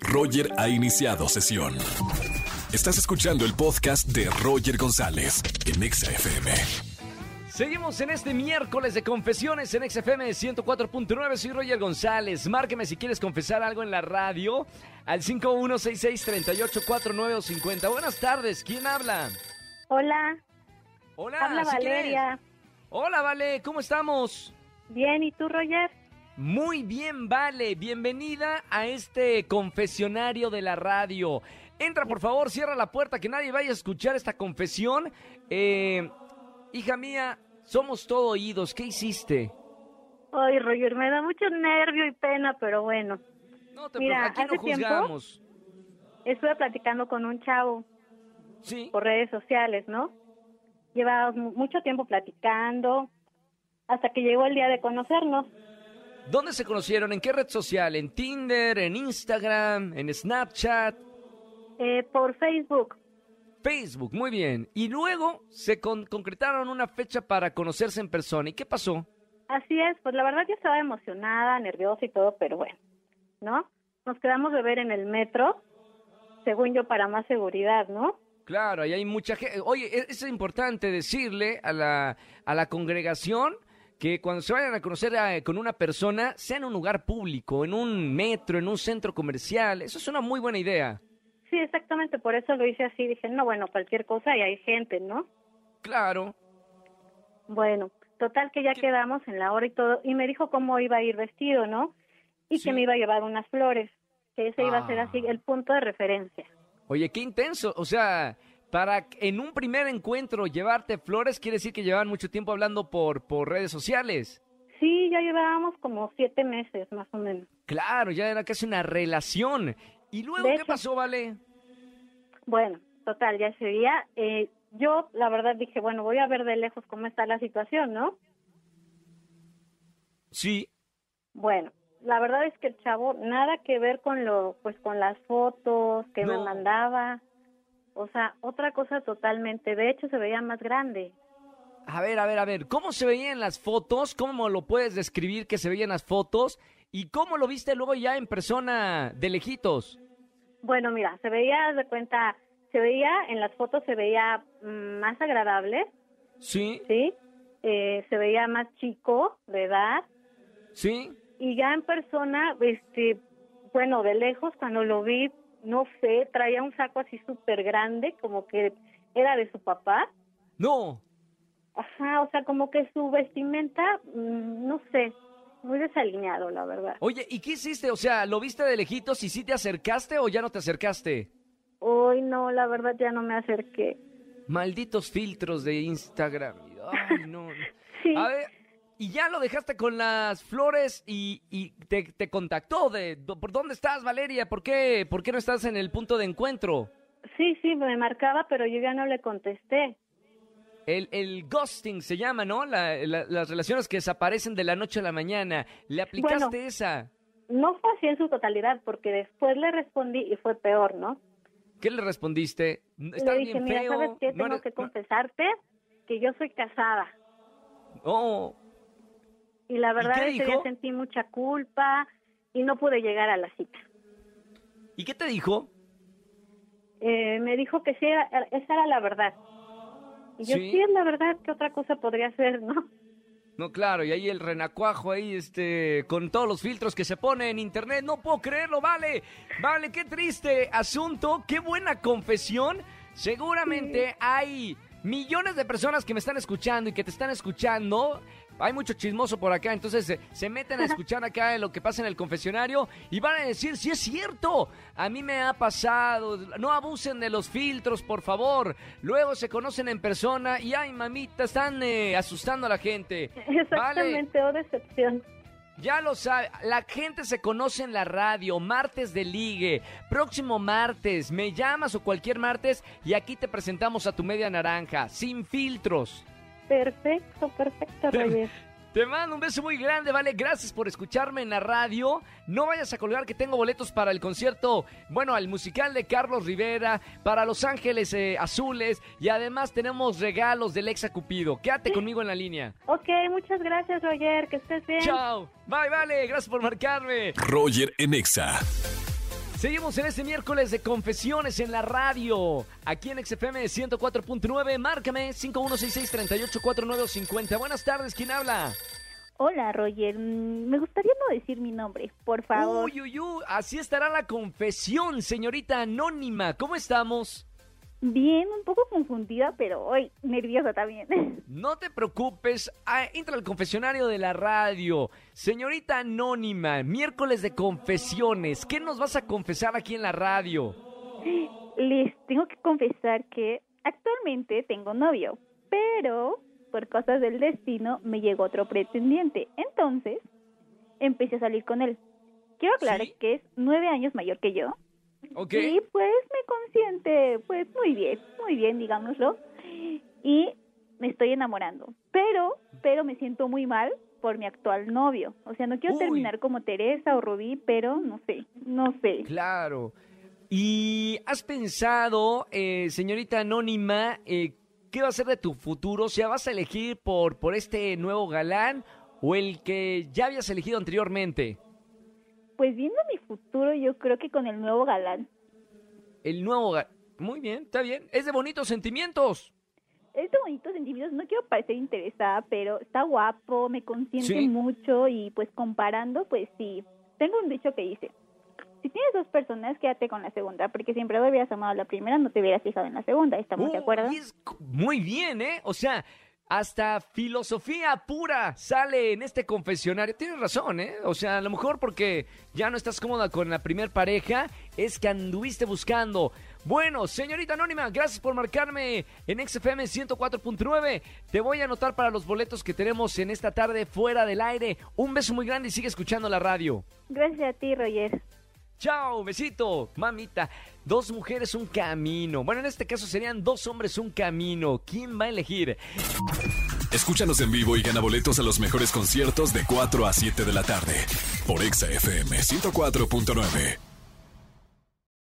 Roger ha iniciado sesión. Estás escuchando el podcast de Roger González en Exa FM. Seguimos en este miércoles de confesiones en XFM 104.9. Soy Roger González. Márqueme si quieres confesar algo en la radio al 5166-3849 o 50. Buenas tardes. ¿Quién habla? Hola, Hola. habla ¿sí? Valeria. Hola, Vale. ¿Cómo estamos? Bien, ¿y tú, Roger? Muy bien, Vale. Bienvenida a este confesionario de la radio. Entra, por favor, cierra la puerta, que nadie vaya a escuchar esta confesión. Eh, hija mía, somos todo oídos. ¿Qué hiciste? Ay, Roger, me da mucho nervio y pena, pero bueno. No te Mira, preocupes, aquí no hace tiempo- juzgamos. Estuve platicando con un chavo Sí. por redes sociales, ¿no? Llevábamos mu- mucho tiempo platicando hasta que llegó el día de conocernos. ¿Dónde se conocieron? ¿En qué red social? ¿En Tinder? ¿En Instagram? ¿En Snapchat? Eh, por Facebook. Facebook, muy bien. Y luego se con- concretaron una fecha para conocerse en persona. ¿Y qué pasó? Así es, pues la verdad yo estaba emocionada, nerviosa y todo, pero bueno, ¿no? Nos quedamos de ver en el metro, según yo, para más seguridad, ¿no? Claro, ahí hay mucha gente. Oye, e- es importante decirle a la, a la congregación que cuando se vayan a conocer a- con una persona, sea en un lugar público, en un metro, en un centro comercial. Eso es una muy buena idea. Sí, exactamente, por eso lo hice así. Dije, no, bueno, cualquier cosa y hay gente, ¿no? Claro. Bueno, total que ya ¿Qué? quedamos en la hora y todo, y me dijo cómo iba a ir vestido, ¿no? Y Sí. que me iba a llevar unas flores, que ese iba a ser Ah. así el punto de referencia. Oye, qué intenso. O sea, para en un primer encuentro llevarte flores, quiere decir que llevaban mucho tiempo hablando por, por redes sociales. Sí, ya llevábamos como siete meses, más o menos. Claro, ya era casi una relación. ¿Y luego De qué hecho. pasó, Vale? Bueno, total, ya ese día, eh, yo la verdad dije, bueno, voy a ver de lejos cómo está la situación, ¿no? Sí. Bueno, la verdad es que el chavo nada que ver con lo, pues con las fotos que me mandaba, o sea, otra cosa totalmente. De hecho, se veía más grande. A ver, a ver, a ver, ¿cómo se veían las fotos? ¿Cómo lo puedes describir que se veían las fotos? ¿Y cómo lo viste luego ya en persona de lejitos? Bueno, mira, se veía, de cuenta, se veía, en las fotos se veía mm, más agradable, Sí, ¿sí? Eh, se veía más chico de edad sí. y ya en persona, este, bueno, de lejos cuando lo vi, no sé, traía un saco así súper grande, como que era de su papá. No. Ajá, o sea, como que su vestimenta, mm, no sé, muy desalineado, la verdad. Oye, ¿y qué hiciste? O sea, ¿lo viste de lejitos y sí te acercaste o ya no te acercaste? Hoy no, la verdad ya no me acerqué. Malditos filtros de Instagram. Ay, no. Sí. A ver, y ya lo dejaste con las flores y, y te, te contactó de ¿por dónde estás, Valeria? ¿Por qué, ¿Por qué no estás en el punto de encuentro? Sí, sí, me marcaba, pero yo ya no le contesté. El, el ghosting se llama, ¿no? La- la- las relaciones que desaparecen de la noche a la mañana. ¿Le aplicaste Bueno. esa? No fue así en su totalidad, porque después le respondí y fue peor, ¿no? ¿Qué le respondiste? Está le dije, bien mira, feo. ¿sabes qué? no Tengo eres- que confesarte que yo soy casada. Oh, Y la verdad ese día dijo? sentí mucha culpa y no pude llegar a la cita. ¿Y qué te dijo? Eh, me dijo que sí, era- esa era la verdad. Y yo, ¿Sí? sí, es la verdad, ¿qué otra cosa podría ser, no? No, claro, y ahí el renacuajo ahí, este, con todos los filtros que se pone en internet. No puedo creerlo, vale. Vale, qué triste asunto, qué buena confesión. Seguramente hay millones de personas que me están escuchando y que te están escuchando. Hay mucho chismoso por acá, entonces se, se meten a escuchar acá en lo que pasa en el confesionario y van a decir, si es cierto, a mí me ha pasado, no abusen de los filtros, por favor. Luego se conocen en persona y, ay, mamita, están eh, asustando a la gente. Vale, Exactamente, o decepción. Ya lo sabe, la gente se conoce en la radio, martes de ligue, próximo martes, me llamas o cualquier martes y aquí te presentamos a tu media naranja, sin filtros. Perfecto, perfecto, Roger. Te mando un beso muy grande, vale. Gracias por escucharme en la radio. No vayas a colgar que tengo boletos para el concierto, bueno, al musical de Carlos Rivera, para Los Ángeles eh, Azules y además tenemos regalos del Exa Cupido. Quédate conmigo en la línea. Ok, muchas gracias, Roger, que estés bien. Chao. Bye, vale. Gracias por marcarme. Roger en Exa. Seguimos en este miércoles de confesiones en la radio. Aquí en XFM 104.9. Márcame 5166-384950. Buenas tardes, ¿quién habla? Hola, Roger. Mm, Me gustaría no decir mi nombre, por favor. Uy, uy, uy. Así estará la confesión, señorita anónima. ¿Cómo estamos? Bien, un poco confundida, pero hoy nerviosa también. No te preocupes, ah, entra al confesionario de la radio. Señorita Anónima, miércoles de confesiones. ¿Qué nos vas a confesar aquí en la radio? Les tengo que confesar que actualmente tengo novio, pero por cosas del destino me llegó otro pretendiente. Entonces, empecé a salir con él. Quiero aclarar ¿Sí? que es nueve años mayor que yo. ¿Ok? Y pues me consiente, pues muy bien, muy bien, digámoslo. Y me estoy enamorando. Pero, pero me siento muy mal por mi actual novio. O sea, no quiero Uy. terminar como Teresa o Rubí, pero no sé, no sé. Claro. ¿Y has pensado, eh, señorita Anónima, eh, qué va a ser de tu futuro? O sea, ¿vas a elegir por, por este nuevo galán o el que ya habías elegido anteriormente? Pues viendo futuro, yo creo que con el nuevo galán. El nuevo galán. Muy bien, está bien. Es de bonitos sentimientos. Es de bonitos sentimientos, no quiero parecer interesada, pero está guapo, me consiente Sí. mucho y pues comparando, pues sí. Tengo un dicho que dice, si tienes dos personas, quédate con la segunda, porque siempre hubieras amado a la primera, no te hubieras fijado en la segunda, ¿estamos de Uy, acuerdo? es muy bien, ¿eh? O sea, hasta filosofía pura sale en este confesionario. Tienes razón, ¿eh? O sea, a lo mejor porque ya no estás cómoda con la primer pareja, es que anduviste buscando. Bueno, señorita Anónima, gracias por marcarme en XFM 104.9. Te voy a anotar para los boletos que tenemos en esta tarde fuera del aire. Un beso muy grande y sigue escuchando la radio. Gracias a ti, Roger. Chao, besito, mamita. Dos mujeres, un camino. Bueno, en este caso serían dos hombres, un camino. ¿Quién va a elegir? Escúchanos en vivo y gana boletos a los mejores conciertos de 4 a 7 de la tarde por Exa FM 104.9.